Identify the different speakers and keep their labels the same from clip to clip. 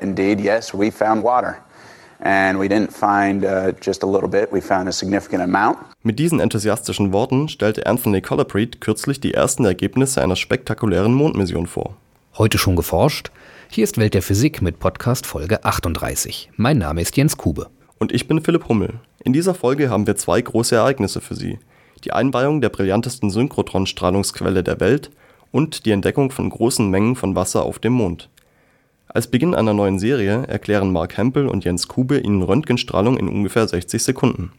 Speaker 1: Indeed, yes, we found water. And we didn't find uh, just a little bit, we found a significant amount.
Speaker 2: Mit diesen enthusiastischen Worten stellte Anthony Colapreet kürzlich die ersten Ergebnisse einer spektakulären Mondmission vor.
Speaker 3: Heute schon geforscht? Hier ist Welt der Physik mit Podcast Folge 38. Mein Name ist Jens Kube.
Speaker 2: Und ich bin Philipp Hummel. In dieser Folge haben wir zwei große Ereignisse für Sie. Die Einweihung der brillantesten Synchrotron-Strahlungsquelle der Welt und die Entdeckung von großen Mengen von Wasser auf dem Mond. Als Beginn einer neuen Serie erklären Mark Hempel und Jens Kube Ihnen Röntgenstrahlung in ungefähr 60 Sekunden.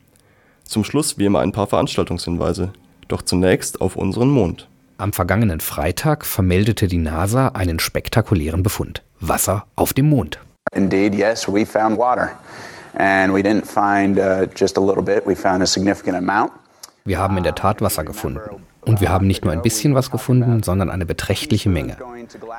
Speaker 2: Zum Schluss wie immer ein paar Veranstaltungshinweise. Doch zunächst auf unseren Mond.
Speaker 3: Am vergangenen Freitag vermeldete die NASA einen spektakulären Befund. Wasser auf dem Mond.
Speaker 1: Indeed, yes, we found water. And we didn't find uh, just a little bit, we found a significant amount.
Speaker 3: Wir haben in der Tat Wasser gefunden. Und wir haben nicht nur ein bisschen was gefunden, sondern eine beträchtliche Menge.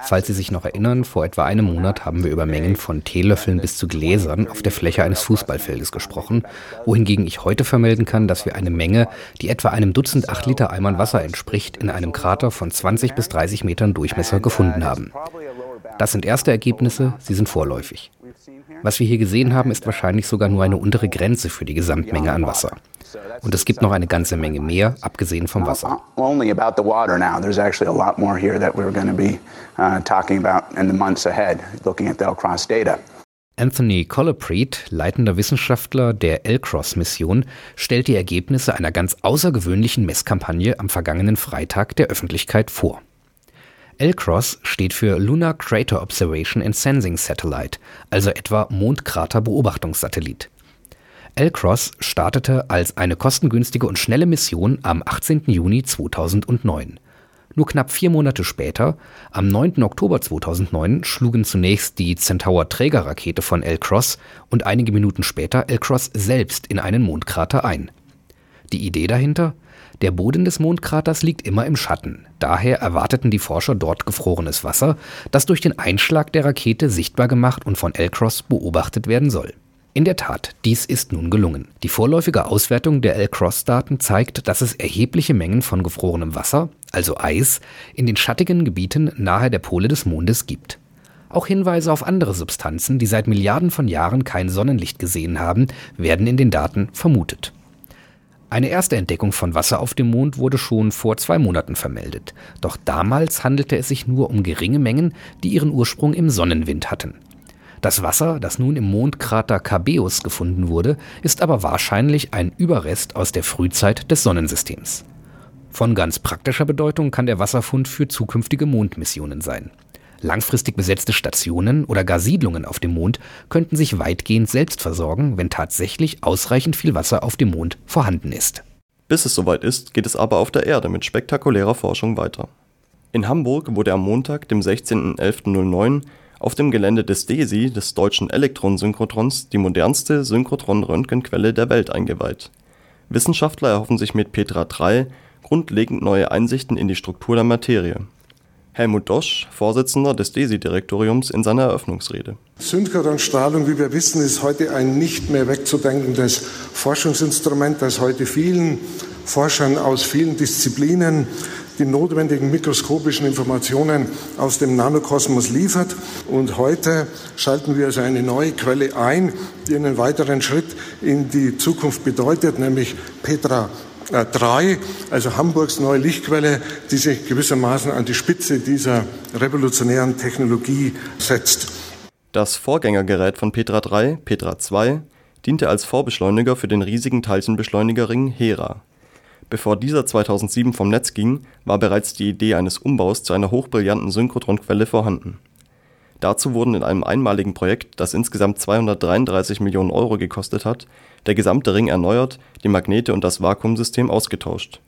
Speaker 3: Falls Sie sich noch erinnern, vor etwa einem Monat haben wir über Mengen von Teelöffeln bis zu Gläsern auf der Fläche eines Fußballfeldes gesprochen, wohingegen ich heute vermelden kann, dass wir eine Menge, die etwa einem Dutzend 8 Liter Eimern Wasser entspricht, in einem Krater von 20 bis 30 Metern Durchmesser gefunden haben. Das sind erste Ergebnisse, sie sind vorläufig. Was wir hier gesehen haben, ist wahrscheinlich sogar nur eine untere Grenze für die Gesamtmenge an Wasser. Und es gibt noch eine ganze Menge mehr, abgesehen vom Wasser.
Speaker 1: Uh.
Speaker 3: Anthony Colapreet, leitender Wissenschaftler der L-Cross-Mission, stellt die Ergebnisse einer ganz außergewöhnlichen Messkampagne am vergangenen Freitag der Öffentlichkeit vor. L-Cross steht für Lunar Crater Observation and Sensing Satellite, also etwa Mondkrater-Beobachtungssatellit. L-Cross startete als eine kostengünstige und schnelle Mission am 18. Juni 2009. Nur knapp vier Monate später, am 9. Oktober 2009, schlugen zunächst die Centaur-Trägerrakete von L-Cross und einige Minuten später L-Cross selbst in einen Mondkrater ein. Die Idee dahinter? Der Boden des Mondkraters liegt immer im Schatten. Daher erwarteten die Forscher dort gefrorenes Wasser, das durch den Einschlag der Rakete sichtbar gemacht und von L-Cross beobachtet werden soll. In der Tat, dies ist nun gelungen. Die vorläufige Auswertung der L-Cross-Daten zeigt, dass es erhebliche Mengen von gefrorenem Wasser, also Eis, in den schattigen Gebieten nahe der Pole des Mondes gibt. Auch Hinweise auf andere Substanzen, die seit Milliarden von Jahren kein Sonnenlicht gesehen haben, werden in den Daten vermutet. Eine erste Entdeckung von Wasser auf dem Mond wurde schon vor zwei Monaten vermeldet. Doch damals handelte es sich nur um geringe Mengen, die ihren Ursprung im Sonnenwind hatten. Das Wasser, das nun im Mondkrater Cabeus gefunden wurde, ist aber wahrscheinlich ein Überrest aus der Frühzeit des Sonnensystems. Von ganz praktischer Bedeutung kann der Wasserfund für zukünftige Mondmissionen sein. Langfristig besetzte Stationen oder gar Siedlungen auf dem Mond könnten sich weitgehend selbst versorgen, wenn tatsächlich ausreichend viel Wasser auf dem Mond vorhanden ist.
Speaker 2: Bis es soweit ist, geht es aber auf der Erde mit spektakulärer Forschung weiter. In Hamburg wurde am Montag, dem 16.11.09, auf dem Gelände des DESI, des Deutschen Elektronensynchrotrons, die modernste Synchrotron-Röntgenquelle der Welt eingeweiht. Wissenschaftler erhoffen sich mit Petra 3 grundlegend neue Einsichten in die Struktur der Materie. Helmut Dosch, Vorsitzender des DESI-Direktoriums, in seiner Eröffnungsrede.
Speaker 4: Synchrotronstrahlung, wie wir wissen, ist heute ein nicht mehr wegzudenkendes Forschungsinstrument, das heute vielen Forschern aus vielen Disziplinen die notwendigen mikroskopischen Informationen aus dem Nanokosmos liefert. Und heute schalten wir also eine neue Quelle ein, die einen weiteren Schritt in die Zukunft bedeutet, nämlich Petra 3, also Hamburgs neue Lichtquelle, die sich gewissermaßen an die Spitze dieser revolutionären Technologie setzt.
Speaker 2: Das Vorgängergerät von Petra 3, Petra 2, diente als Vorbeschleuniger für den riesigen Teilchenbeschleunigerring Hera. Bevor dieser 2007 vom Netz ging, war bereits die Idee eines Umbaus zu einer hochbrillanten Synchrotronquelle vorhanden. Dazu wurden in einem einmaligen Projekt, das insgesamt 233 Millionen Euro gekostet hat, der gesamte Ring erneuert, die Magnete und das Vakuumsystem ausgetauscht.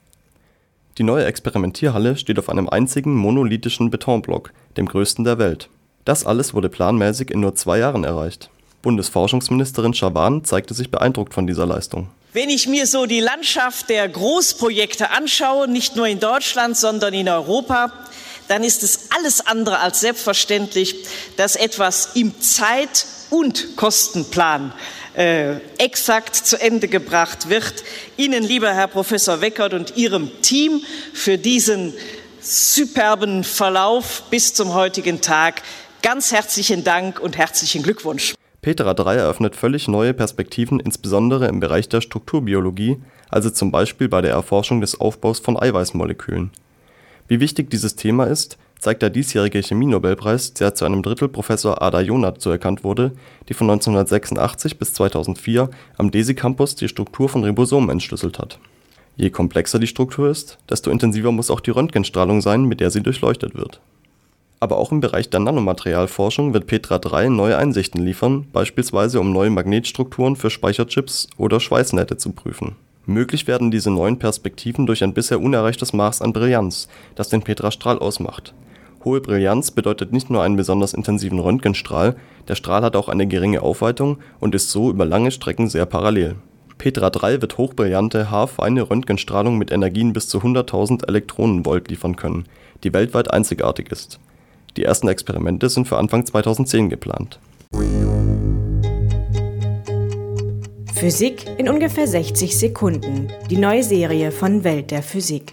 Speaker 2: Die neue Experimentierhalle steht auf einem einzigen monolithischen Betonblock, dem größten der Welt. Das alles wurde planmäßig in nur zwei Jahren erreicht. Bundesforschungsministerin Schawan zeigte sich beeindruckt von dieser Leistung.
Speaker 5: Wenn ich mir so die Landschaft der Großprojekte anschaue, nicht nur in Deutschland, sondern in Europa, dann ist es alles andere als selbstverständlich, dass etwas im Zeit- und Kostenplan äh, exakt zu Ende gebracht wird. Ihnen, lieber Herr Professor Weckert und Ihrem Team für diesen superben Verlauf bis zum heutigen Tag Ganz herzlichen Dank und herzlichen Glückwunsch.
Speaker 2: Petra 3 eröffnet völlig neue Perspektiven, insbesondere im Bereich der Strukturbiologie, also zum Beispiel bei der Erforschung des Aufbaus von Eiweißmolekülen. Wie wichtig dieses Thema ist, zeigt der diesjährige Chemie-Nobelpreis, der zu einem Drittel Professor Ada Jonath zuerkannt wurde, die von 1986 bis 2004 am DESY-Campus die Struktur von Ribosomen entschlüsselt hat. Je komplexer die Struktur ist, desto intensiver muss auch die Röntgenstrahlung sein, mit der sie durchleuchtet wird. Aber auch im Bereich der Nanomaterialforschung wird Petra 3 neue Einsichten liefern, beispielsweise um neue Magnetstrukturen für Speicherchips oder Schweißnähte zu prüfen. Möglich werden diese neuen Perspektiven durch ein bisher unerreichtes Maß an Brillanz, das den Petra-Strahl ausmacht. Hohe Brillanz bedeutet nicht nur einen besonders intensiven Röntgenstrahl, der Strahl hat auch eine geringe Aufweitung und ist so über lange Strecken sehr parallel. Petra 3 wird hochbrillante, haarfeine Röntgenstrahlung mit Energien bis zu 100.000 Elektronenvolt liefern können, die weltweit einzigartig ist. Die ersten Experimente sind für Anfang 2010 geplant.
Speaker 6: Physik in ungefähr 60 Sekunden. Die neue Serie von Welt der Physik.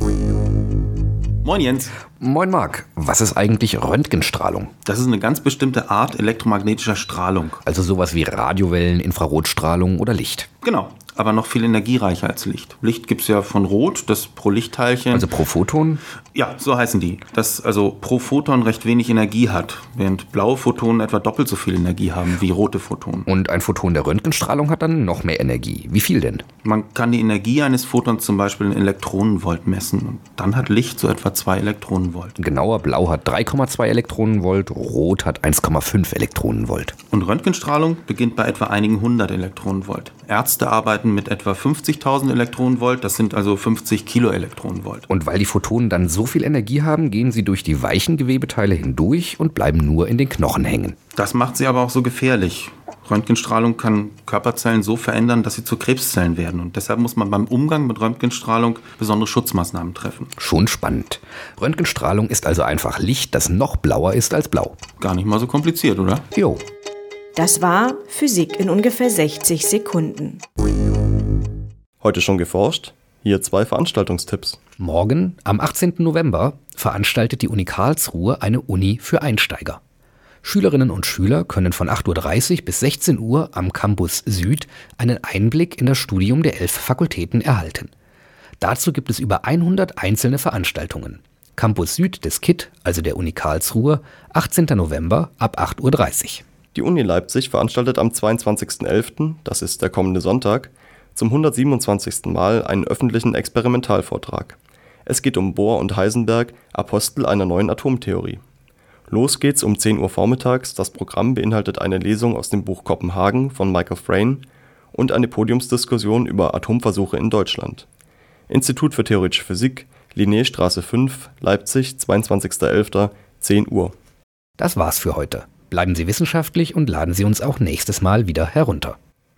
Speaker 7: Moin Jens.
Speaker 3: Moin Marc, was ist eigentlich Röntgenstrahlung?
Speaker 7: Das ist eine ganz bestimmte Art elektromagnetischer Strahlung.
Speaker 3: Also sowas wie Radiowellen, Infrarotstrahlung oder Licht.
Speaker 7: Genau aber noch viel energiereicher als Licht. Licht gibt es ja von Rot, das pro Lichtteilchen.
Speaker 3: Also pro Photon?
Speaker 7: Ja, so heißen die. Das also pro Photon recht wenig Energie hat, während blaue Photonen etwa doppelt so viel Energie haben wie rote Photonen.
Speaker 3: Und ein Photon der Röntgenstrahlung hat dann noch mehr Energie. Wie viel denn?
Speaker 7: Man kann die Energie eines Photons zum Beispiel in Elektronenvolt messen. Und dann hat Licht so etwa 2 Elektronenvolt.
Speaker 3: Genauer, blau hat 3,2 Elektronenvolt, rot hat 1,5 Elektronenvolt.
Speaker 7: Und Röntgenstrahlung beginnt bei etwa einigen hundert Elektronenvolt. Ärzte arbeiten arbeiten mit etwa 50.000 Elektronenvolt, das sind also 50 Kiloelektronenvolt.
Speaker 3: Und weil die Photonen dann so viel Energie haben, gehen sie durch die weichen Gewebeteile hindurch und bleiben nur in den Knochen hängen.
Speaker 7: Das macht sie aber auch so gefährlich. Röntgenstrahlung kann Körperzellen so verändern, dass sie zu Krebszellen werden. Und deshalb muss man beim Umgang mit Röntgenstrahlung besondere Schutzmaßnahmen treffen.
Speaker 3: Schon spannend. Röntgenstrahlung ist also einfach Licht, das noch blauer ist als blau.
Speaker 7: Gar nicht mal so kompliziert, oder?
Speaker 3: Jo.
Speaker 6: Das war Physik in ungefähr 60 Sekunden.
Speaker 2: Heute schon geforscht? Hier zwei Veranstaltungstipps.
Speaker 3: Morgen, am 18. November, veranstaltet die Uni Karlsruhe eine Uni für Einsteiger. Schülerinnen und Schüler können von 8.30 Uhr bis 16 Uhr am Campus Süd einen Einblick in das Studium der elf Fakultäten erhalten. Dazu gibt es über 100 einzelne Veranstaltungen. Campus Süd des KIT, also der Uni Karlsruhe, 18. November ab 8.30 Uhr.
Speaker 2: Die Uni Leipzig veranstaltet am 22.11., das ist der kommende Sonntag, zum 127. Mal einen öffentlichen Experimentalvortrag. Es geht um Bohr und Heisenberg, Apostel einer neuen Atomtheorie. Los geht's um 10 Uhr vormittags, das Programm beinhaltet eine Lesung aus dem Buch Kopenhagen von Michael Frayn und eine Podiumsdiskussion über Atomversuche in Deutschland. Institut für Theoretische Physik, Linnéstraße 5, Leipzig, 22.11., 10 Uhr.
Speaker 3: Das war's für heute. Bleiben Sie wissenschaftlich und laden Sie uns auch nächstes Mal wieder herunter.